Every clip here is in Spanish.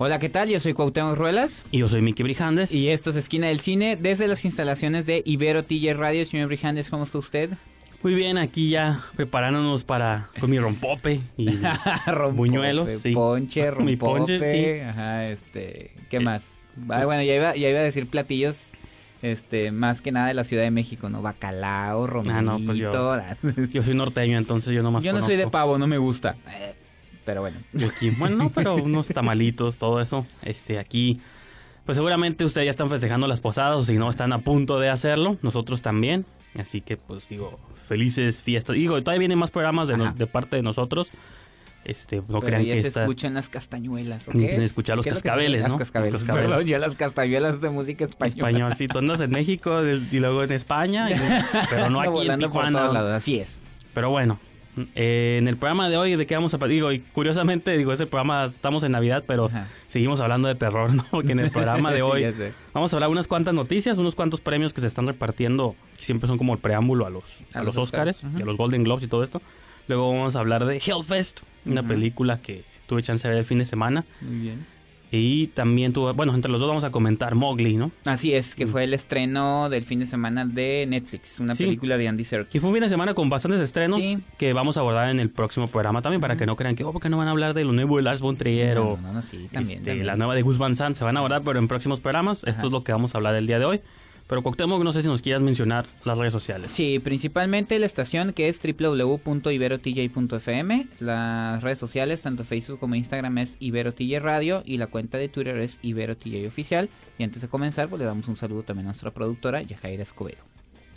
Hola, ¿qué tal? Yo soy Cuauhtémoc Ruelas Y yo soy Miki Brijandes. y esto es Esquina del Cine desde las instalaciones de Ibero TJ Radio. Señor Brijandes, ¿cómo está usted? Muy bien, aquí ya preparándonos para con mi rompope y buñuelos. Sí. Ponche, rompope. Mi ponche, sí. Ajá, este... ¿Qué más? Ah, bueno, ya iba, ya iba a decir platillos... Este, más que nada de la Ciudad de México, ¿no? Bacalao, romito. Ah, no, pues yo- Yo soy norteño, entonces yo nomás Yo no soy de pavo, no me gusta. Eh, Pero bueno. Aquí, bueno, no, pero unos tamalitos, todo eso. Este, aquí, pues seguramente ustedes ya están festejando las posadas, o si no, están a punto de hacerlo. Nosotros también. Así que, pues digo, felices fiestas. Digo, todavía vienen más programas de, no- Ajá. de parte de nosotros. Este, no Pero crean ya que se escuchan las castañuelas. Ni quieren escuchar los ¿Qué es lo que cascabeles? ¿no? Las cascabeles. Los cascabeles. Perdón, yo las castañuelas de música española. Español, sí, tú andas en México y luego en España, y- pero no aquí en volando por Tijuana. todos lados, así es. Pero bueno, eh, en el programa de hoy, ¿de qué vamos a Digo, y curiosamente, digo, ese programa estamos en Navidad, pero Ajá. seguimos hablando de terror, ¿no? Porque en el programa de hoy vamos a hablar unas cuantas noticias, unos cuantos premios que se están repartiendo, que siempre son como el preámbulo a los, a A los Oscars, Oscars, y a los Golden Globes y todo esto. Luego vamos a hablar de Hellfest, una película que tuve chance de ver el fin de semana. Muy bien. Y también tuve, bueno, entre los dos vamos a comentar Mowgli, ¿no? Así es, que fue el estreno del fin de semana de Netflix, una Sí. película de Andy Serkis. Y fue un fin de semana con bastantes estrenos Sí. que vamos a abordar en el próximo programa también para que no crean que, oh, porque no van a hablar de lo nuevo de Lars von Trier No, o no, no, sí, también, este, también. la nueva de Gus Van Sant. Se van a abordar, pero en próximos programas. Ajá. Esto es lo que vamos a hablar el día de hoy. Pero Cuauhtémoc, no sé si nos quieras mencionar las redes sociales. Sí, principalmente la estación que es www.iberotj.fm. Las redes sociales, tanto Facebook como Instagram, es IberoTJ Radio y la cuenta de Twitter es IberoTJ Oficial. Y antes de comenzar, pues le damos un saludo también a nuestra productora, Yajaira Escobedo.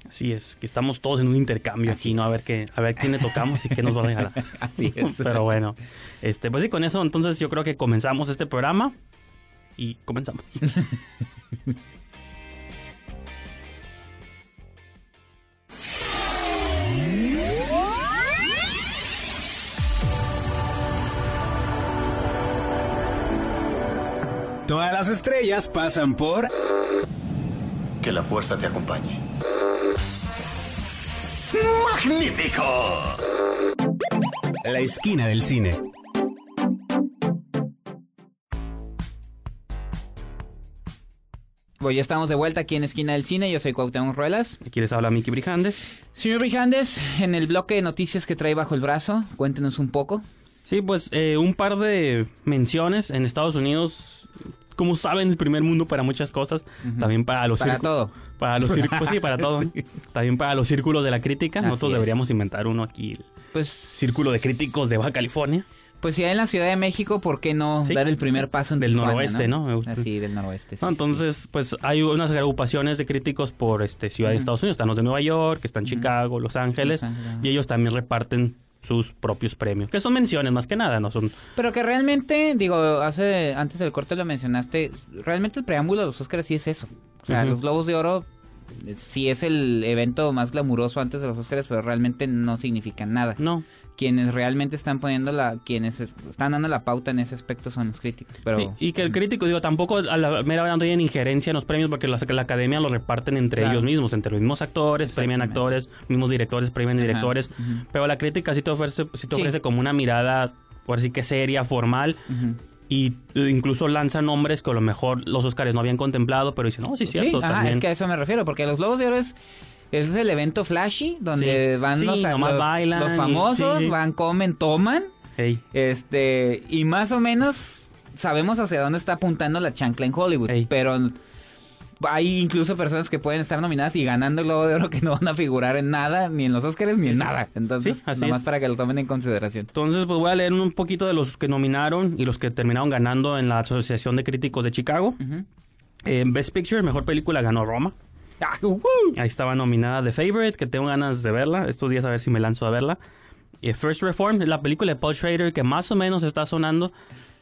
Así es, que estamos todos en un intercambio Así aquí, ¿no? A ver, qué, a ver quién le tocamos y qué nos va a regalar. Así es. Pero bueno, este, pues sí, con eso entonces yo creo que comenzamos este programa y comenzamos. Todas las estrellas pasan por Que la fuerza te acompañe. ¡Magnífico! La Esquina del Cine. Bueno, ya estamos de vuelta aquí en Esquina del Cine. Yo soy Cuauhtémoc Ruelas. Aquí les habla Miki Brijandes. Señor Brijandes, en el bloque de noticias que trae bajo el brazo, cuéntenos un poco. Sí, pues eh, un par de menciones en Estados Unidos. Como saben, el primer mundo para muchas cosas. También para los Para todo. Para los círculos, sí, para todo. También para los círculos de la crítica. Así Nosotros es. deberíamos inventar uno aquí. El Pues, Círculo de Críticos de Baja California. pues si hay en la Ciudad de México, ¿por qué no Sí. dar el primer paso en Del Tijuana, noroeste, ¿no? Me gusta. Así, del noroeste. sí, No, sí, sí. entonces, pues hay unas agrupaciones de críticos por este ciudad de Estados Unidos. Están los de Nueva York, están Chicago, Los Ángeles. Los Ángeles. Y ellos también reparten sus propios premios. Que son menciones más que nada, no son... Pero que realmente, digo, hace antes del corte lo mencionaste, realmente el preámbulo de los Oscars sí es eso. O sea, los Globos de Oro eh, sí es el evento más glamuroso antes de los Oscars, pero realmente no significan nada. No. Quienes realmente están poniendo la, quienes es- están dando la pauta en ese aspecto son los críticos. Pero Sí, y que el crítico, digo, tampoco a la mera verdad no tienen injerencia en los premios porque la, la academia lo reparten entre Claro. ellos mismos, entre los mismos actores, premian actores, mismos directores, premian Ajá, directores. Pero la crítica sí te ofrece, sí te Sí. ofrece como una mirada, por así que seria, formal, y incluso lanza nombres que a lo mejor los Oscars no habían contemplado, pero dicen, no, sí, es cierto, Sí, ajá, también. es que a eso me refiero, porque los Globos de Oro es, es el evento flashy donde Sí. van Sí, los, los- bailan los y- famosos, van, comen, toman, Hey, este, y más o menos sabemos hacia dónde está apuntando la chancla en Hollywood, pero hay incluso personas que pueden estar nominadas y ganando el Globo de Oro que no van a figurar en nada, ni en los Oscars, ni en nada. Entonces, Sí, nomás es. para que lo tomen en consideración. Entonces, pues voy a leer un poquito de los que nominaron y los que terminaron ganando en la Asociación de Críticos de Chicago. Ujú. Eh, Best Picture, mejor película, ganó Roma. Ahí estaba nominada The Favorite, que tengo ganas de verla. Estos días a ver si me lanzo a verla. Eh, First Reform, la película de Paul Schrader que más o menos está sonando,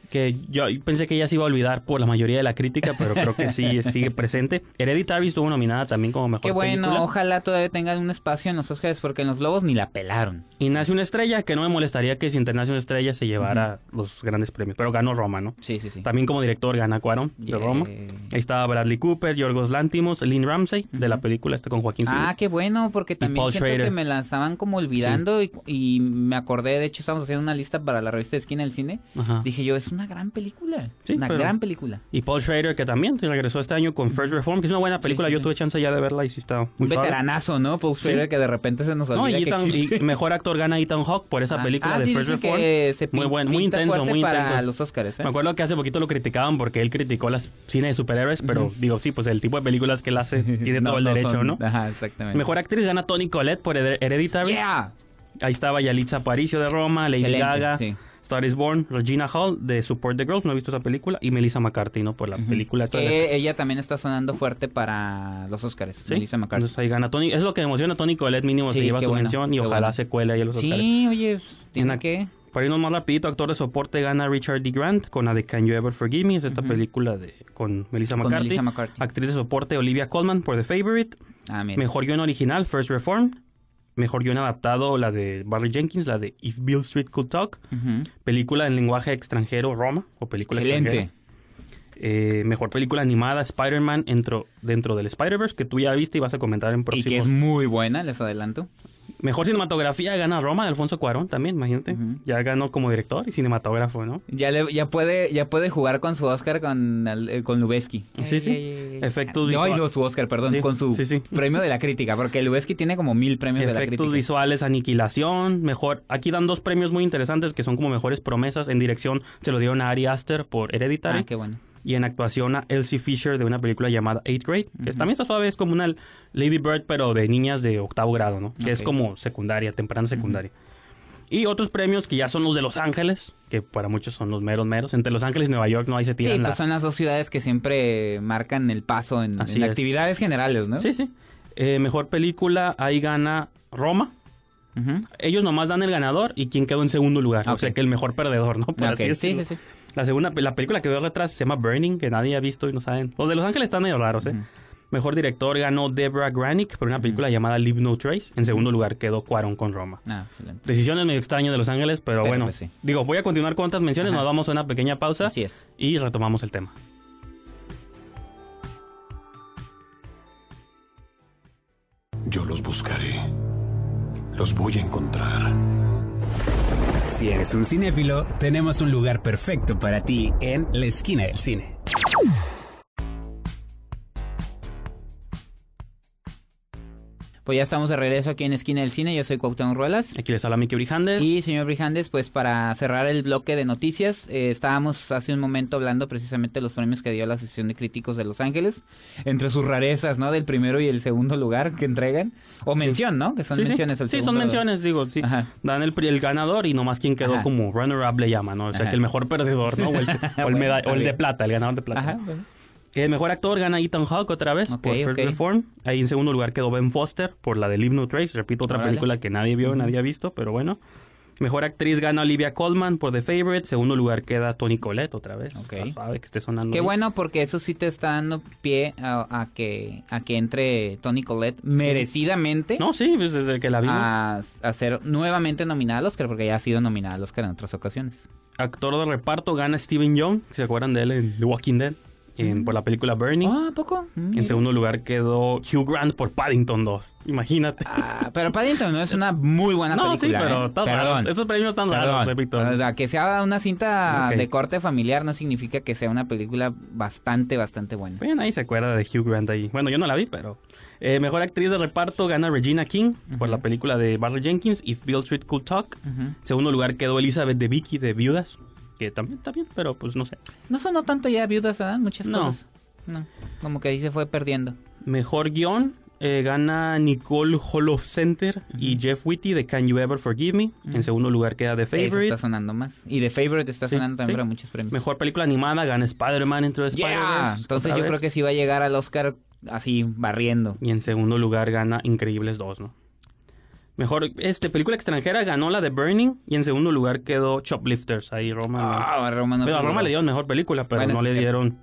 que yo pensé que ya se iba a olvidar por la mayoría de la crítica, pero creo que sí sigue presente. Hereditary estuvo nominada también como mejor Qué bueno, película. ojalá todavía tengan un espacio en los Oscars porque en los Globos ni la pelaron. Y Nace una estrella, que no me molestaría que si una estrella se llevara los grandes premios, pero ganó Roma, ¿no? Sí, sí, sí. También como director gana Cuarón de Yeah. Roma. Ahí estaba Bradley Cooper, Yorgos Lantimos, Lynn Ramsey de la película este con Joaquín Ah, Phoenix. qué bueno, porque también siento Schrader. que me la estaban como olvidando y, y me acordé, de hecho estábamos haciendo una lista para la revista de Esquina del Cine. Ajá. Dije yo, es una gran película, Sí, una pero- gran película. Y Paul Schrader, que también regresó este año con First Reform, que es una buena película. sí, Yo tuve chance ya de verla y sí está muy Un suave. veteranazo, ¿no? Paul Schrader que de repente se nos olvida No, y, que Ethan- existe. y mejor actor gana Ethan Hawke por esa Ah, película ah, de First Reform. que se muy bueno, muy intenso, muy para intenso. los Oscars, ¿eh? Me acuerdo que hace poquito lo criticaban porque él criticó las cine de superhéroes, pero digo, sí, pues el tipo de películas que él hace tiene No, todo el no derecho, son- ¿no? Ajá, exactamente. Mejor actriz gana Toni Collette por Hered- Hereditary. Yeah. Ahí estaba Yalitza Aparicio de Roma, Lady Excelente, Gaga, sí. Star is Born, Regina Hall de Support the Girls, no he visto esa película, y Melissa McCarthy, ¿no? Por la película esta de las- Que ella también está sonando fuerte para los Oscars, Sí, Melissa McCarthy. Entonces ahí gana Tony. Es lo que emociona a Tony Colette, mínimo se Sí, lleva qué su bueno, mención y ojalá bueno. se cuele ahí a los Oscars. Sí, oye, tiene En- que... Para irnos más rapidito, actor de soporte gana Richard D. Grant con la de Can You Ever Forgive Me, es esta película de con Melissa Con McCarthy. Melissa McCarthy. Actriz de soporte Olivia Colman por The Favorite. Ah, mira. Mejor guion original First Reform. Mejor guion adaptado la de Barry Jenkins, la de If Bill Street Could Talk. Película en lenguaje extranjero Roma o película Excelente. Eh, mejor película animada Spider-Man dentro, dentro del Spider-Verse que tú ya viste y vas a comentar en Y próximos que es muy buena, les adelanto. Mejor cinematografía gana Roma de Alfonso Cuarón también, imagínate. Ya ganó como director y cinematógrafo, ¿no? Ya, le, ya, puede, ya puede jugar con su Oscar con, el- eh, con Lubeski. Sí, sí. Efectos No, visual- no, su Oscar, perdón, Sí, con su sí, sí. premio de la crítica, porque Lubeski tiene como mil premios de la Efectos crítica. visuales, aniquilación, mejor. Aquí dan dos premios muy interesantes que son como mejores promesas. En dirección se lo dieron a Ari Aster por Hereditary. Ah, qué bueno. Y en actuación a Elsie Fisher de una película llamada Eighth Grade, que también está suave, es como una Lady Bird, pero de niñas de octavo grado, ¿no? Que es como secundaria, temprana secundaria. Y otros premios que ya son los de Los Ángeles, que para muchos son los meros meros. Entre Los Ángeles y Nueva York no hay se Sí, tiran la... pues son las dos ciudades que siempre marcan el paso en, actividades generales, ¿no? Sí, sí. Eh, mejor película, ahí gana Roma. Ujú. Ellos nomás dan el ganador y quien quedó en segundo lugar. O sea que el mejor perdedor, ¿no? Por Ok, así sí, sí, sí. La segunda, la película que veo atrás se llama Burning, que nadie ha visto y no saben. Los de Los Ángeles están medio raros, ¿eh? Mejor director ganó Deborah Granick por una película llamada Leave No Trace. En segundo lugar quedó Cuarón con Roma. Ah, excelente. Decisiones medio extrañas de Los Ángeles, pero, Pero bueno. pues sí. Digo, voy a continuar con otras menciones, Ajá. nos vamos a una pequeña pausa Así es. y retomamos el tema. Yo los buscaré. Los voy a encontrar. Si eres un cinéfilo, tenemos un lugar perfecto para ti en la esquina del cine. Pues ya estamos de regreso aquí en Esquina del Cine. Yo soy Cuauhtémoc Ruelas. Aquí les habla Miki Brijandes. Y señor Brijandes, pues para cerrar el bloque de noticias, eh, estábamos hace un momento hablando precisamente de los premios que dio la Asociación de Críticos de Los Ángeles, entre sus rarezas, ¿no? Del primero y el segundo lugar que entregan. O mención, ¿no? Que son Sí, sí. menciones al Sí, son segundo. menciones, digo, sí. Ajá. Dan el, el ganador y nomás quien quedó Ajá. como runner-up le llama, ¿no? O sea, Ajá. que el mejor perdedor, ¿no? O el, o el Bueno, o el de plata, el ganador de plata. Ajá, bueno. El mejor actor gana Ethan Hawke otra vez por First ok. Reform. Ahí en segundo lugar quedó Ben Foster por la de Leave No Trace. Repito, otra Órale. película que nadie vio, nadie ha visto, pero bueno. Mejor actriz gana Olivia Colman por The Favorite. Segundo lugar queda Toni Collette otra vez. Suave que esté sonando. Qué bueno porque eso sí te está dando pie a, a que a que entre Tony Collette merecidamente No, sí, pues desde que la vimos. a, a ser nuevamente nominada al Oscar porque ya ha sido nominada al Oscar en otras ocasiones. Actor de reparto gana Steven Young. ¿Se acuerdan de él en The Walking Dead? En- por la película Burning. Ah, ¿a poco? Mm, En mira. segundo lugar quedó Hugh Grant por Paddington 2. Imagínate. Ah, pero Paddington no es una muy buena no, sí, película. pero ¿eh? están Perdón. raros. Estos premios están raros, Perdón. repito. O sea, que sea una cinta de corte familiar no significa que sea una película bastante, bastante buena. Bien, ahí se acuerda de Hugh Grant ahí. Bueno, yo no la vi, pero... eh, mejor actriz de reparto gana Regina King por la película de Barry Jenkins, If Bill Street Could Talk. Ujú. Segundo lugar quedó Elizabeth de Vicky de Viudas, que también está bien, pero pues no sé. No sonó tanto ya viudas, ¿verdad? Muchas No. cosas. No, como que ahí se fue perdiendo. Mejor guion eh, gana Nicole Holof Center y Jeff Whitty de Can You Ever Forgive Me. En segundo lugar queda The Favorite. está sonando más. Y The Favorite está Sí, sonando también sí. para muchos premios. Mejor película animada gana Spider-Man the Yeah. Spider-Verse. Entonces yo vez. creo que sí va a llegar al Oscar así barriendo. Y en segundo lugar gana Increíbles 2, ¿no? Mejor este película extranjera ganó la de Burning y en segundo lugar quedó Choplifters. Ahí Roma. no- Ah, a Roma no Pero a figuró. Roma le dieron mejor película, pero Bueno, no le dieron.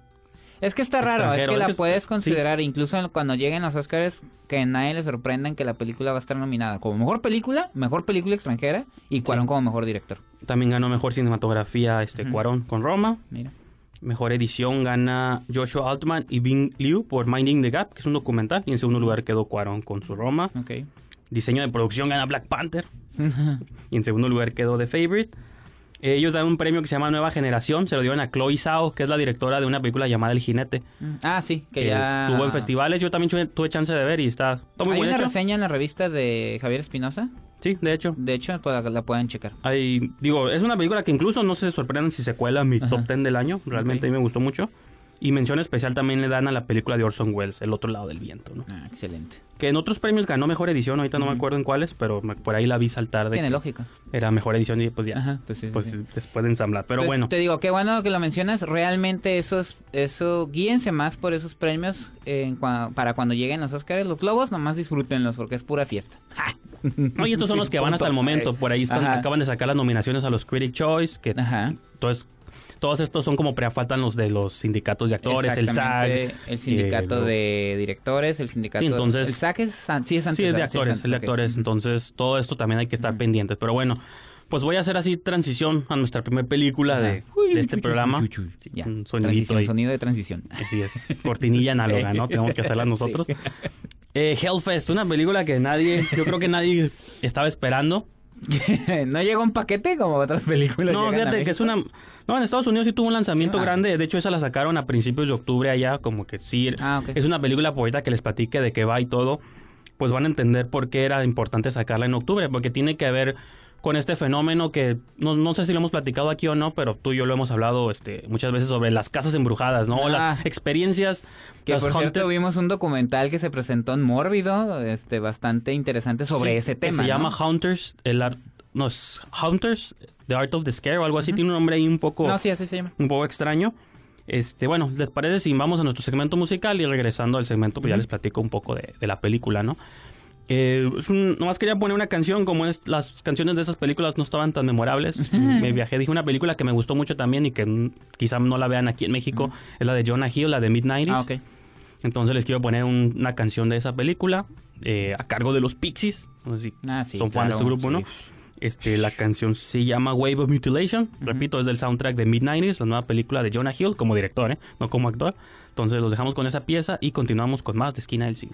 Es que está raro, es que la puedes sí. considerar, incluso cuando lleguen los Oscars, que a nadie le sorprendan que la película va a estar nominada como mejor película, mejor película extranjera y Cuarón como mejor director. También ganó mejor cinematografía este Cuarón con Roma. Mira. Mejor edición gana Joshua Altman y Bing Liu por Minding the Gap, que es un documental. Y en segundo lugar quedó Cuarón con su Roma. Ok. Diseño de producción gana Black Panther. y en segundo lugar quedó The Favorite. Ellos dan un premio que se llama Nueva Generación. Se lo dieron a Chloe Zhao, que es la directora de una película llamada El Jinete. Ah, sí, que Que ya... estuvo en festivales. Yo también tuve, tuve chance de ver y está, está muy Hay una hecho. reseña en la revista de Javier Espinosa. Sí, de hecho. De hecho, pues, la pueden checar. Hay, digo, es una película que incluso no se sorprendan si se cuela mi Ajá. top 10 del año. Realmente a mí me gustó mucho. Y mención especial también le dan a la película de Orson Welles, El otro lado del viento, ¿no? Ah, excelente. Que en otros premios ganó mejor edición, ahorita no me acuerdo en cuáles, pero me- por ahí la vi saltar de Tiene lógica. era mejor edición y pues ya, Ajá, pues sí, pues sí. después de ensamblar. Pero Pues, bueno, Te digo, qué bueno que lo mencionas. Realmente eso es, eso, guíense más por esos premios en cua- para cuando lleguen los Oscars. Los globos, nomás disfrútenlos porque es pura fiesta. no, y estos son los que van hasta el momento. Por ahí están, acaban de sacar las nominaciones a los Critic Choice, que Ajá. entonces todos estos son como faltan los de los sindicatos de actores, el SAG. El sindicato eh, lo- de directores, el sindicato... Sí, entonces- El SAC es, sí, es antes. Sí, es de actores, es de ok. actores. Entonces, todo esto también hay que estar pendientes. Pero bueno, pues voy a hacer así transición a nuestra primera película de, de este programa. Sí, Ya, un sonido de transición. Así es. Cortinilla análoga, ¿no? Tenemos que hacerla nosotros. Eh, Hellfest, una película que nadie, yo creo que nadie estaba esperando. no llega un paquete como otras películas. No, fíjate que es una... No, en Estados Unidos sí tuvo un lanzamiento ah. grande. De hecho, esa la sacaron a principios de octubre allá. Como que sí. Ah, ok. Es una película ahorita que les platique de qué va y todo. Pues van a entender por qué era importante sacarla en octubre. Porque tiene que ver con este fenómeno que no, no sé si lo hemos platicado aquí o no, pero tú y yo lo hemos hablado este, muchas veces sobre las casas embrujadas, ¿no? O Ah. las experiencias. Que las por cierto haunted- vimos un documental que se presentó en Mórbido, este, bastante interesante sobre Sí, ese que tema. Se llama ¿no? Hunters, el ar- no, es Hunters, The Art of the Scare o algo así. Tiene un nombre ahí un poco, No, sí, así se llama. un poco extraño. Este, bueno, ¿les parece si vamos a nuestro segmento musical y regresando al segmento, pues ya les platico un poco de, de la película, ¿no? Eh, es un- nomás quería poner una canción, como es, las canciones de esas películas no estaban tan memorables. me viajé, dije una película que me gustó mucho también y que quizá no la vean aquí en México, es la de Jonah Hill, la de Mid-90s. Ah, ok. Entonces les quiero poner un- una canción de esa película eh, a cargo de los Pixies. No sé si Ah, sí, son fans de claro, ese grupo, ¿no? sí. Este, la canción se llama Wave of Mutilation. Repito, es del soundtrack de Mid-90s, la nueva película de Jonah Hill como director, ¿eh? no como actor. Entonces los dejamos con esa pieza y continuamos con más de Esquina del Cine.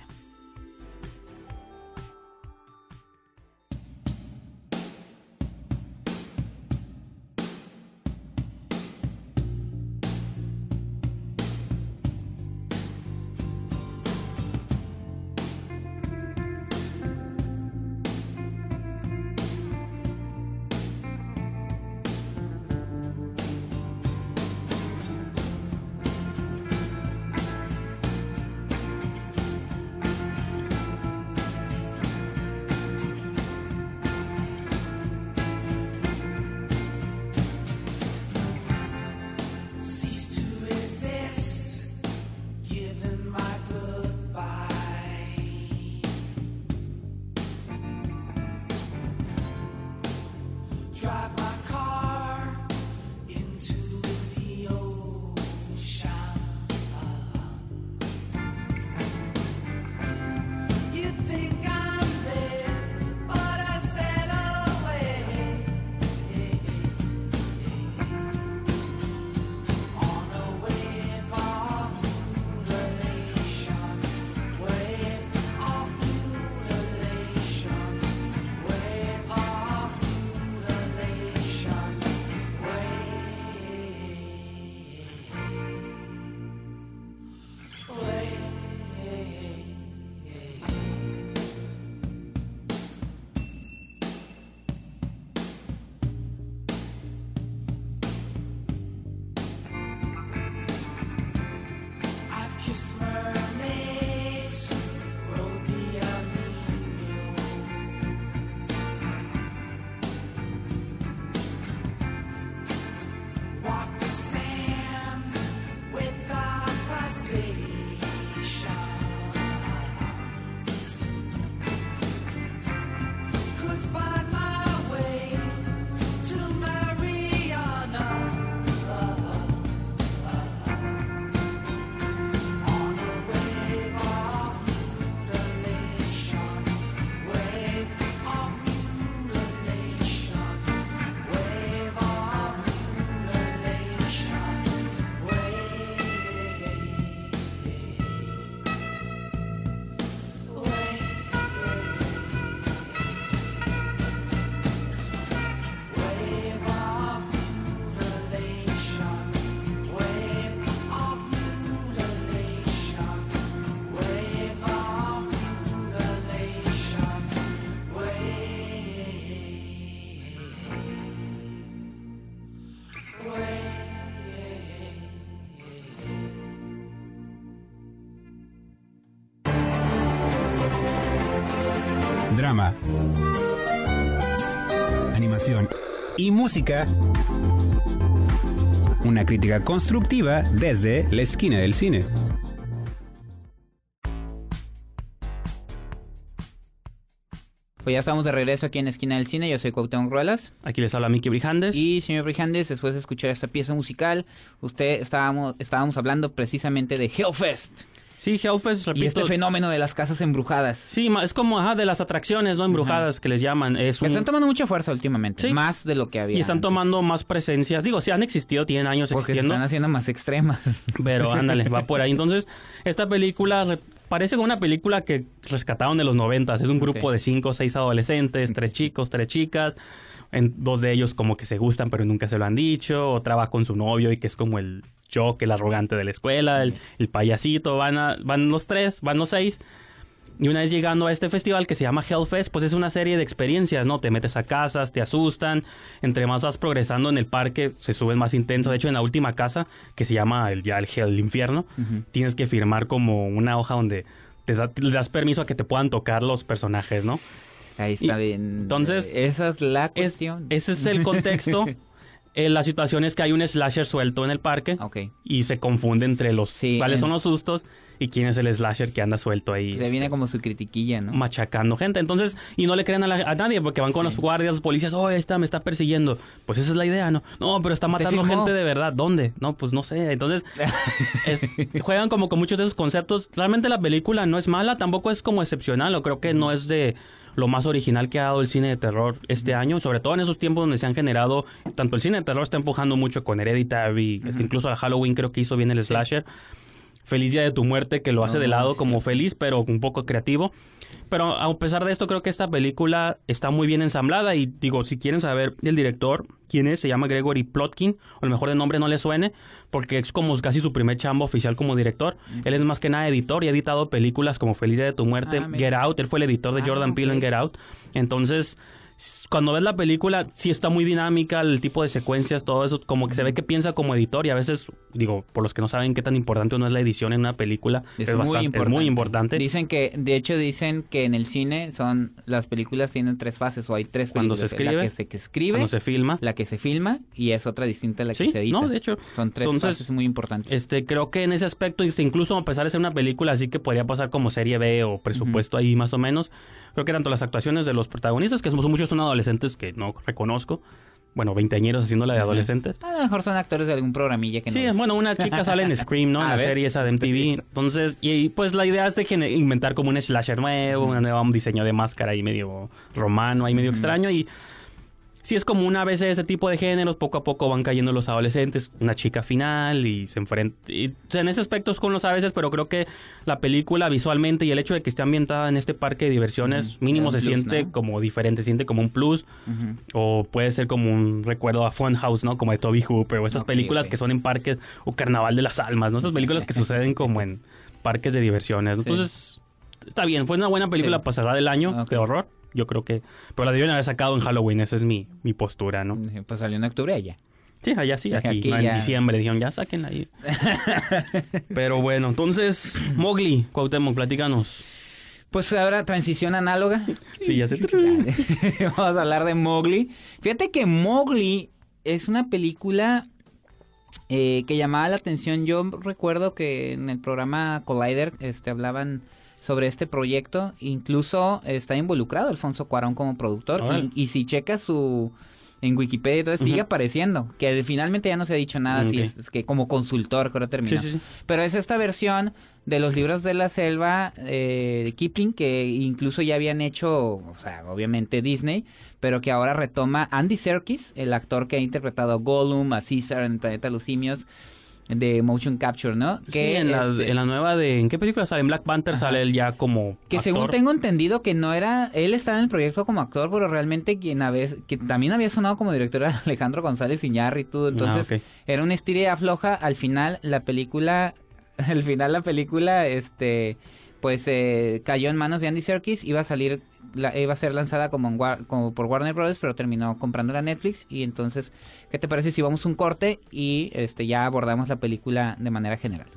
Drama, animación y música. Una crítica constructiva desde la esquina del cine. Pues ya estamos de regreso aquí en la esquina del cine. Yo soy Cuauhtémoc Ruelas. Aquí les habla Miki Brijandes. Y señor Brijandes, después de escuchar esta pieza musical, usted estábamos, estábamos hablando precisamente de Hellfest Sí, Hellfest, y repito. este fenómeno de las casas embrujadas. Sí, es como ajá, de las atracciones, ¿no? Embrujadas que les llaman. Es Que un- están tomando mucha fuerza últimamente, Sí. más de lo que había. y están antes. tomando más presencia. Digo, sí han existido, tienen años porque se existiendo. están haciendo más extremas. Pero ándale, va por ahí. Entonces, esta película re- parece como una película que rescataron de los noventas. Es un grupo de cinco o seis adolescentes, tres chicos, tres chicas. En, dos de ellos como que se gustan pero nunca se lo han dicho. Otra va con su novio y que es como el jock, el arrogante de la escuela, el, el payasito. Van, a- van los tres, van los seis. Y una vez llegando a este festival que se llama Hellfest, pues es una serie de experiencias, ¿no? Te metes a casas, te asustan, entre más vas progresando en el parque, se suben más intenso. De hecho, en la última casa, que se llama el, ya el, Hell, el infierno, tienes que firmar como una hoja donde te da- le das permiso a que te puedan tocar los personajes, ¿no? Ahí está Y- bien. entonces, esa es la Es- cuestión. ese es el contexto. Eh, la situación es que hay un slasher suelto en el parque Ok. y se confunde entre los Sí, cuáles en- son los sustos y quién es el slasher que anda suelto ahí. Se este, viene como su critiquilla, ¿no? machacando gente. Entonces, y no le creen a, la- a nadie porque van con Sí. los guardias, los policías, oh, está, me está persiguiendo. Pues esa es la idea, ¿no? No, pero está matando gente de verdad. ¿Dónde? No, pues no sé. Entonces, es- juegan como con muchos de esos conceptos. Realmente la película no es mala, tampoco es como excepcional, o creo que no es de lo más original que ha dado el cine de terror este año, sobre todo en esos tiempos donde se han generado, tanto el cine de terror está empujando mucho con Hereditary, este, incluso a Halloween creo que hizo bien el slasher. Feliz Día de tu Muerte, que lo hace de No, lado sí. como feliz, pero un poco creativo. Pero a pesar de esto, creo que esta película está muy bien ensamblada. Y digo, si quieren saber el director, quién es, se llama Gregory Plotkin, o a lo mejor el nombre no le suene, porque es como casi su primer chamba oficial como director. Él es más que nada editor y ha editado películas como Feliz Día de tu Muerte, Ah. Get Out. Él fue el editor de Ah, Jordan Peele en. Get Out. Entonces, cuando ves la película, sí está muy dinámica, el tipo de secuencias, todo eso, como que se ve que piensa como editor y a veces, digo, por los que no saben qué tan importante o no es la edición en una película, Es, es, muy bastante- es importante. muy importante. Dicen que, de hecho, dicen que en el cine son las películas tienen tres fases o hay tres Cuando películas. se escribe, la que se que escribe, Cuando se filma. la que se filma y es otra distinta a la que Sí, se edita. no, de hecho. Son tres Entonces, fases muy importantes. Este, creo que en ese aspecto, este, incluso a pesar de ser una película así que podría pasar como serie B o presupuesto ahí más o menos, creo que tanto las actuaciones de los protagonistas, que somos muchos son adolescentes que no reconozco, bueno, veinteañeros haciéndola de adolescentes. A lo mejor son actores de algún programilla que no Sí, es- bueno, una chica sale en Scream, ¿no? En la ¿ves? serie esa de MTV. Entonces, y, pues la idea es de inventar como un slasher nuevo, un nuevo diseño de máscara ahí medio romano, ahí medio extraño. Y sí es como una vez ese tipo de géneros, poco a poco van cayendo los adolescentes, una chica final y se enfrenta. y, o sea, en ese aspecto es con los a veces, pero creo que la película visualmente y el hecho de que esté ambientada en este parque de diversiones, mínimo se plus, siente ¿no? como diferente, se siente como un plus. O puede ser como un recuerdo a Funhouse, ¿no? Como de Toby Hooper. O esas películas que son en parques. O Carnaval de las Almas, ¿no? Esas películas que suceden como en parques de diversiones. Sí. Entonces, está bien. Fue una buena película Sí. para cerrar el año de horror. Yo creo que... Pero la debieron haber sacado en Halloween. Esa es mi, mi postura, ¿no? Pues salió en octubre allá. Sí, allá sí. Aquí, Aquí no, en ya. diciembre dijeron, ya sáquenla ahí. Pero bueno, entonces... Mowgli, Cuauhtémoc, platícanos. Pues ahora transición análoga. Sí, ya sé. Vamos a hablar de Mowgli. Fíjate que Mowgli es una película eh, que llamaba la atención. Yo recuerdo que en el programa Collider este, hablaban sobre este proyecto. Incluso está involucrado Alfonso Cuarón como productor. Y, y si checas su... En Wikipedia y todo, sigue apareciendo. Que finalmente ya no se ha dicho nada. Si Ok. es, es que como consultor, creo terminó. Sí, sí, sí. Pero es esta versión de los libros de la selva eh, de Kipling que incluso ya habían hecho, o sea, obviamente Disney, pero que ahora retoma Andy Serkis, el actor que ha interpretado a Gollum, a Caesar en el Planeta de los Simios de motion capture, ¿no? Sí, Que en, la, este, en la nueva de... ¿En qué película sale? En Black Panther Ajá. sale él ya como que según tengo entendido que no era, él estaba en el proyecto como actor, pero realmente quien a veces, que también había sonado como director era Alejandro González Iñárritu, entonces Ah, ok. era una estira y afloja, al final la película, al final la película, este, pues eh, cayó en manos de Andy Serkis, iba a salir, iba a ser lanzada como, por Warner Brothers, pero terminó comprando la Netflix. Y entonces, ¿qué te parece si vamos un corte y este, ya abordamos la película de manera general?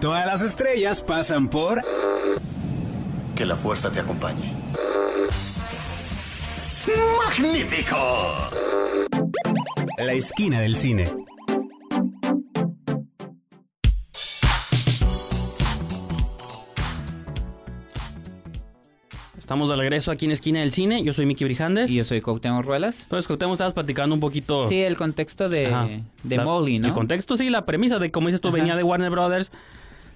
Todas las estrellas pasan por... Que la fuerza te acompañe. ¡Magnífico! la esquina del cine. Estamos de regreso aquí en Esquina del Cine. Yo soy Miki Brijandes. Y yo soy Cuauhtémoc Ruelas. Entonces, Cuauhtémoc, estabas platicando un poquito... Sí, el contexto de, Ajá. de La- Molly, ¿no? El contexto, sí, la premisa de, como dices tú, Ajá. venía de Warner Brothers.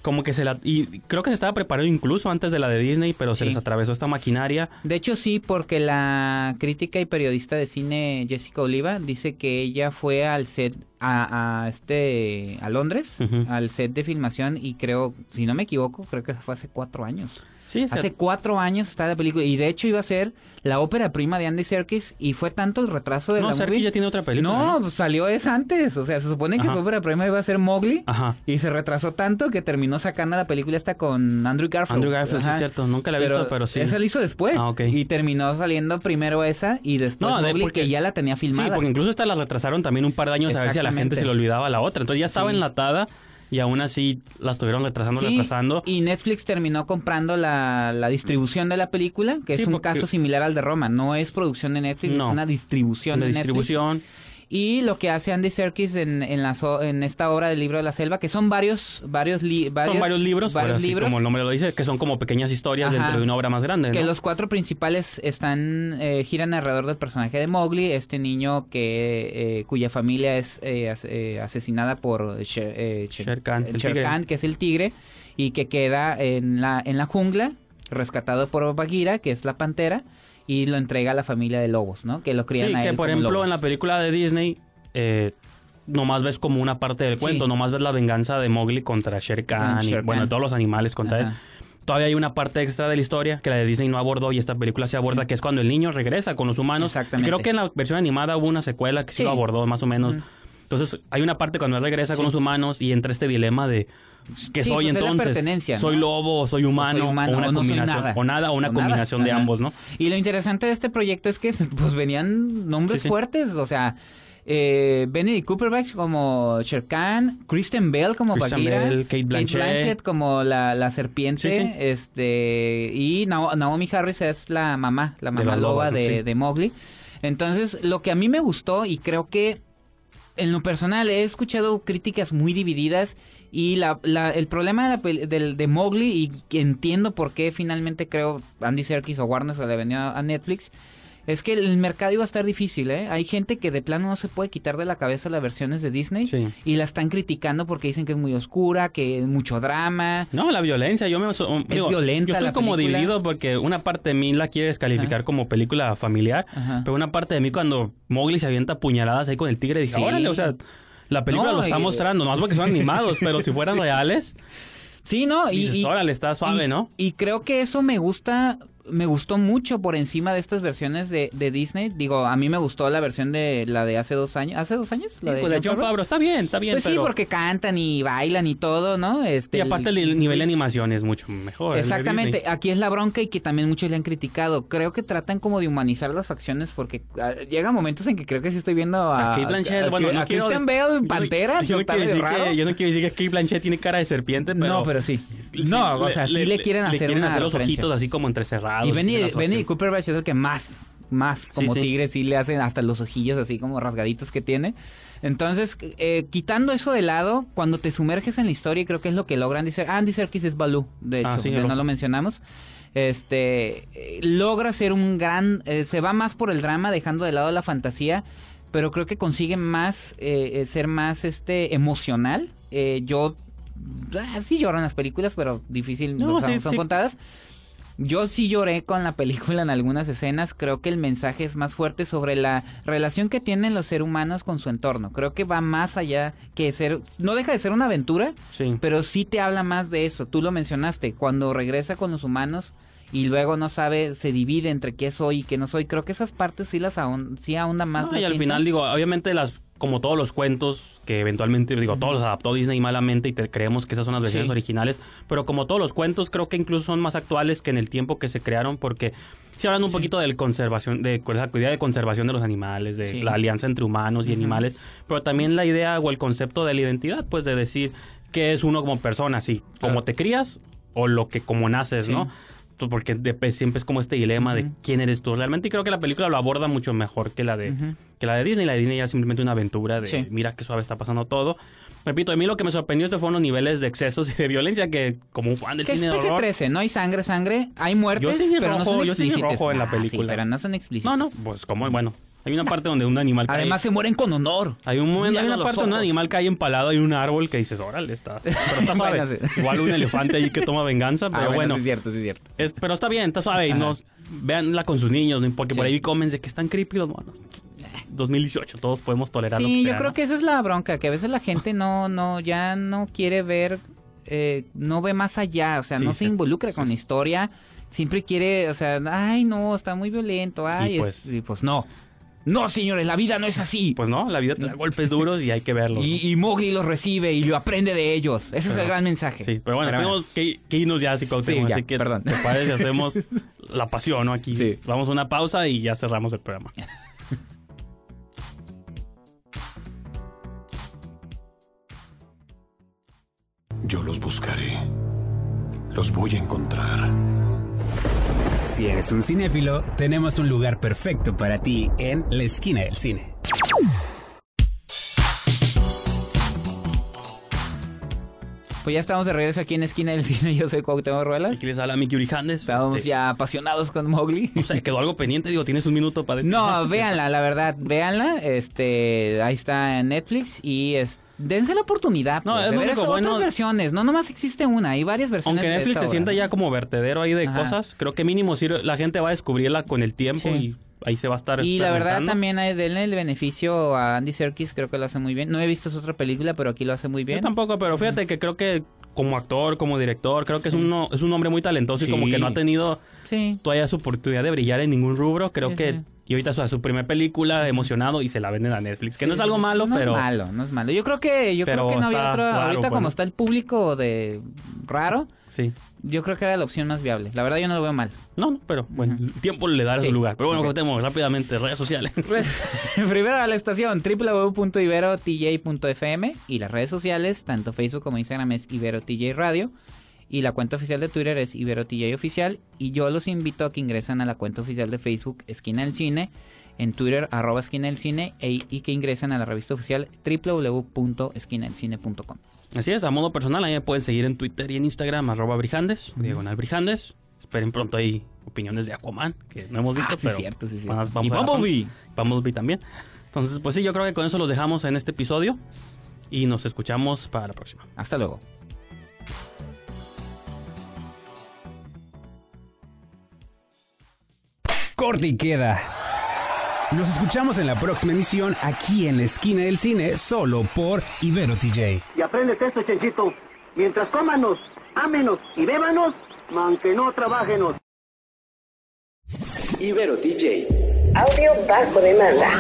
Como que se la... Y creo que se estaba preparando incluso antes de la de Disney, pero se les atravesó esta maquinaria. De hecho, sí, porque la crítica y periodista de cine Jessica Oliva dice que ella fue al set a, a este a Londres, al set de filmación y creo, si no me equivoco, creo que fue hace cuatro años. Sí, Hace cuatro años está la película y de hecho iba a ser la ópera prima de Andy Serkis y fue tanto el retraso de No, la Serkis ya tiene otra película, No, ¿no? pues salió es antes, o sea, se supone que Ajá. su ópera prima iba a ser Mowgli Ajá. y se retrasó tanto que terminó sacando la película esta con Andrew Garfield. Andrew Garfield, sí es cierto. Nunca la he visto, pero sí. Esa la hizo después. Ah, ok. Y terminó saliendo primero esa y después No, de- Mowgli, porque- que ya la tenía filmada. Sí, porque incluso esta la retrasaron también un par de años a ver si a la gente se le olvidaba la otra. Entonces ya estaba Sí. enlatada y aún así la estuvieron retrasando, Sí, retrasando. Y Netflix terminó comprando la, la distribución de la película, que Sí, es un porque- caso similar al de Roma. No es producción de Netflix, No. es una distribución de de, Netflix. distribución. Y lo que hace Andy Serkis en, en, la en esta obra del libro de la selva, que son varios, varios, li- son varios libros, varios libros como el nombre lo dice, que son como pequeñas historias Ajá. dentro de una obra más grande. que ¿no? los cuatro principales están eh, giran alrededor del personaje de Mowgli, este niño que eh, cuya familia es eh, as- eh, asesinada por Sher, eh, Sher- Sher Khan, el Sher tigre. Khan, que es el tigre y que queda en la en la jungla rescatado por Bagheera, que es la pantera y lo entrega a la familia de lobos, ¿no? Que lo crían Sí, a que él por como ejemplo lobo. en la película de Disney eh, nomás ves como una parte del Sí. cuento, nomás ves la venganza de Mowgli contra Sher Khan y Sher bueno, Khan. todos los animales contra él. Todavía hay una parte extra de la historia que la de Disney no abordó y esta película se aborda, que es cuando el niño regresa con los humanos. Exactamente. Creo que en la versión animada hubo una secuela que sí, Sí. lo abordó más o menos. Entonces hay una parte cuando él regresa con los humanos y entra este dilema de ¿qué Sí, soy pues entonces? pertenencia, ¿Soy lobo soy humano? soy humano, o una o no soy combinación, nada. o nada, o una O nada. combinación de Ajá. ambos, ¿no? Y lo interesante de este proyecto es que pues venían nombres Sí, fuertes, o sea, eh, Benedict Cumberbatch como Sher Khan, Kristen Bell como Bagheera, Bell, Kate Blanchett. como la, la serpiente, Sí, sí. este y Nao- Naomi Harris es la mamá, la De mamá loba de, sí. de Mowgli. Entonces, lo que a mí me gustó y creo que en lo personal he escuchado críticas muy divididas y la, la- el problema de, la del- de Mowgli y entiendo por qué finalmente creo Andy Serkis o Warner se le vendió a Netflix es que el mercado iba a estar difícil, ¿eh? Hay gente que de plano no se puede quitar de la cabeza las versiones de Disney Sí. y la están criticando porque dicen que es muy oscura, que es mucho drama. No, la violencia, yo me digo, violenta Yo estoy la como película. dividido porque una parte de mí la quiere descalificar como película familiar, Ajá. pero una parte de mí cuando Mowgli se avienta puñaladas ahí con el tigre dice, Sí. órale, o sea, la película No, lo está y- mostrando, no es porque son animados, pero si fueran reales, Sí, ¿no? Y, dices, y- órale, está suave, y- ¿no? Y creo que eso me gusta, me gustó mucho por encima de estas versiones de, de Disney. Digo, a mí me gustó la versión de la de hace dos años. ¿Hace dos años? Sí, pues de John Favreau está bien, está bien, Pues sí, pero... porque cantan y bailan y todo, ¿no? Este, Y aparte el, nivel de animación es mucho mejor. el Exactamente, aquí es la bronca y que también muchos le han criticado. Creo que tratan como de humanizar las facciones porque ah, llega momentos en que creo que sí estoy viendo a, A Kate Blanchett, a- bueno, a no quiero Christian des- Bale yo en no- Pantera, yo no, quiero decir raro. que, yo no quiero decir que Kate Blanchett tiene cara de serpiente, pero... no, pero sí. sí, no, o sea, sí le, quieren hacer quieren una hacer los referencia. ojitos así como entrecerrados. Y Benny, Benny facciones. Cooperbatch es el que más, más como sí. tigre sí le hacen hasta los ojillos así como rasgaditos que tiene. Entonces, eh, quitando eso de lado, cuando te sumerges en la historia, creo que es lo que logran decir. Andy Serkis es Baloo, de hecho, Ah, sí, el no lo mencionamos. Este logra ser un gran, eh, se va más por el drama, dejando de lado la fantasía, pero creo que consigue más eh, eh, ser más este emocional. Eh, yo ah, sí lloro en las películas, pero difícil, No, sí, son sí. contadas. Yo sí lloré con la película en algunas escenas. Creo que el mensaje es más fuerte sobre la relación que tienen los seres humanos con su entorno. Creo que va más allá que ser. No deja de ser una aventura, Sí. pero sí te habla más de eso. Tú lo mencionaste. Cuando regresa con los humanos y luego no sabe, se divide entre qué soy y qué no soy. Creo que esas partes sí las ahon- sí ahonda más. No, y al final, digo, obviamente las como todos los cuentos que eventualmente, digo, todos los adaptó Disney malamente y te creemos que esas son las versiones Sí. originales, pero como todos los cuentos creo que incluso son más actuales que en el tiempo que se crearon porque si hablan un poquito de conservación, de la idea de conservación de los animales, de Sí. la alianza entre humanos y animales, pero también la idea o el concepto de la identidad, pues de decir qué es uno como persona, sí, cómo te crías o lo que como naces. ¿no? Porque de- pues, siempre es como este dilema de quién eres tú realmente. Y creo que la película lo aborda mucho mejor que la de, que la de Disney. La de Disney ya es simplemente una aventura de Sí. mira qué suave está pasando todo. Repito, a mí lo que me sorprendió este fueron los niveles de excesos y de violencia que como un fan del Que es cine de horror... PG-13, no hay sangre, sangre, hay muertes, Yo vi pero no rojo, son yo sí vi explícitas. rojo en la Ah, película. sí, pero no son explícitas. No, no, pues como, bueno, hay una parte donde un animal cae... Además se mueren con honor. Hay un momento, hay una parte donde un animal cae empalado en un árbol que dices, órale, está. Pero está suave. Bueno, sí. Igual un elefante ahí que toma venganza, Ah, pero bueno. sí es cierto, sí es cierto. es- pero está bien, está suave. Y no, véanla con sus niños, porque por Sí. ahí comen de que están creepy los monos. 2018, todos podemos tolerar lo que Sí, yo creo ¿no? que esa es la bronca, que a veces la gente no, no, ya no quiere ver, eh, no ve más allá, o sea, Sí, no se sí, involucra sí, con sí. la historia, siempre quiere, o sea, ay, no, está muy violento, ay, Y es- pues- y pues no. No, señores, la vida no es así. Pues no, la vida te da golpes duros y hay que verlos. y, y Mowgli los recibe y lo aprende de ellos. Ese es el gran mensaje. Sí, pero bueno, Pero tenemos que, que irnos ya, así, Sí, ya, así que perdón. te parece si hacemos la pasión, ¿no? Aquí Sí. vamos a una pausa y ya cerramos el programa. Yo los buscaré. Los voy a encontrar. Si eres un cinéfilo, tenemos un lugar perfecto para ti en la esquina del cine. Pues ya estamos de regreso aquí en Esquina del Cine. Yo soy Cuauhtémoc Ruelas. Aquí les habla Miki Urijandes. Estábamos Este, ya apasionados con Mowgli. No sé, quedó algo pendiente. Digo, tienes un minuto para decir. No, véanla, la verdad, véanla. Este, ahí está en Netflix y es, dense la oportunidad. No, pues, es de lo ver único bueno. otras versiones. No, nomás existe una, hay varias versiones. Aunque Netflix se sienta ya como vertedero ahí de Ajá. cosas, creo que mínimo sí la gente va a descubrirla con el tiempo Sí. y ahí se va a estar. Y la verdad también hay denle el beneficio a Andy Serkis, creo que lo hace muy bien. No he visto su otra película, pero aquí lo hace muy bien. Yo tampoco, pero fíjate que creo que como actor, como director, creo que es, uno, es un hombre muy talentoso y como que no ha tenido Sí. todavía su oportunidad de brillar en ningún rubro. Creo Sí, que. Y ahorita o sea, su primera película, emocionado, y se la venden a Netflix. Que no es algo malo, no pero. es malo, no es malo. Yo creo que yo creo que no había otra raro, ahorita bueno. como está el público de raro, Sí. yo creo que era la opción más viable. La verdad yo no lo veo mal. No, no, pero bueno, el tiempo le dará Sí. su lugar. Pero bueno, contemos rápidamente, redes sociales. Primero a la estación www.iberotj.fm y las redes sociales, tanto Facebook como Instagram es IberoTJ Radio y la cuenta oficial de Twitter es IberoTJ Oficial y yo los invito a que ingresen a la cuenta oficial de Facebook Esquina del Cine, en Twitter arroba Esquina del Cine e- y que ingresen a la revista oficial www.esquinadelcine.com. Así es, a modo personal, ahí me pueden seguir en Twitter y en Instagram, arroba Brijandes, diagonal Brijandes. Esperen pronto ahí opiniones de Aquaman, que no hemos visto, Ah, sí, pero cierto, sí, vamos- vamos Y Bumblebee. Bumblebee también. Entonces, pues sí, yo creo que con eso los dejamos en este episodio y nos escuchamos para la próxima. Hasta luego. Corte y queda. Nos escuchamos en la próxima emisión aquí en la esquina del cine, solo por Ibero TJ. Y apréndete esto, Chenchito. Mientras cómanos, ámenos y bébanos, aunque no trabajenos. Audio bajo demanda.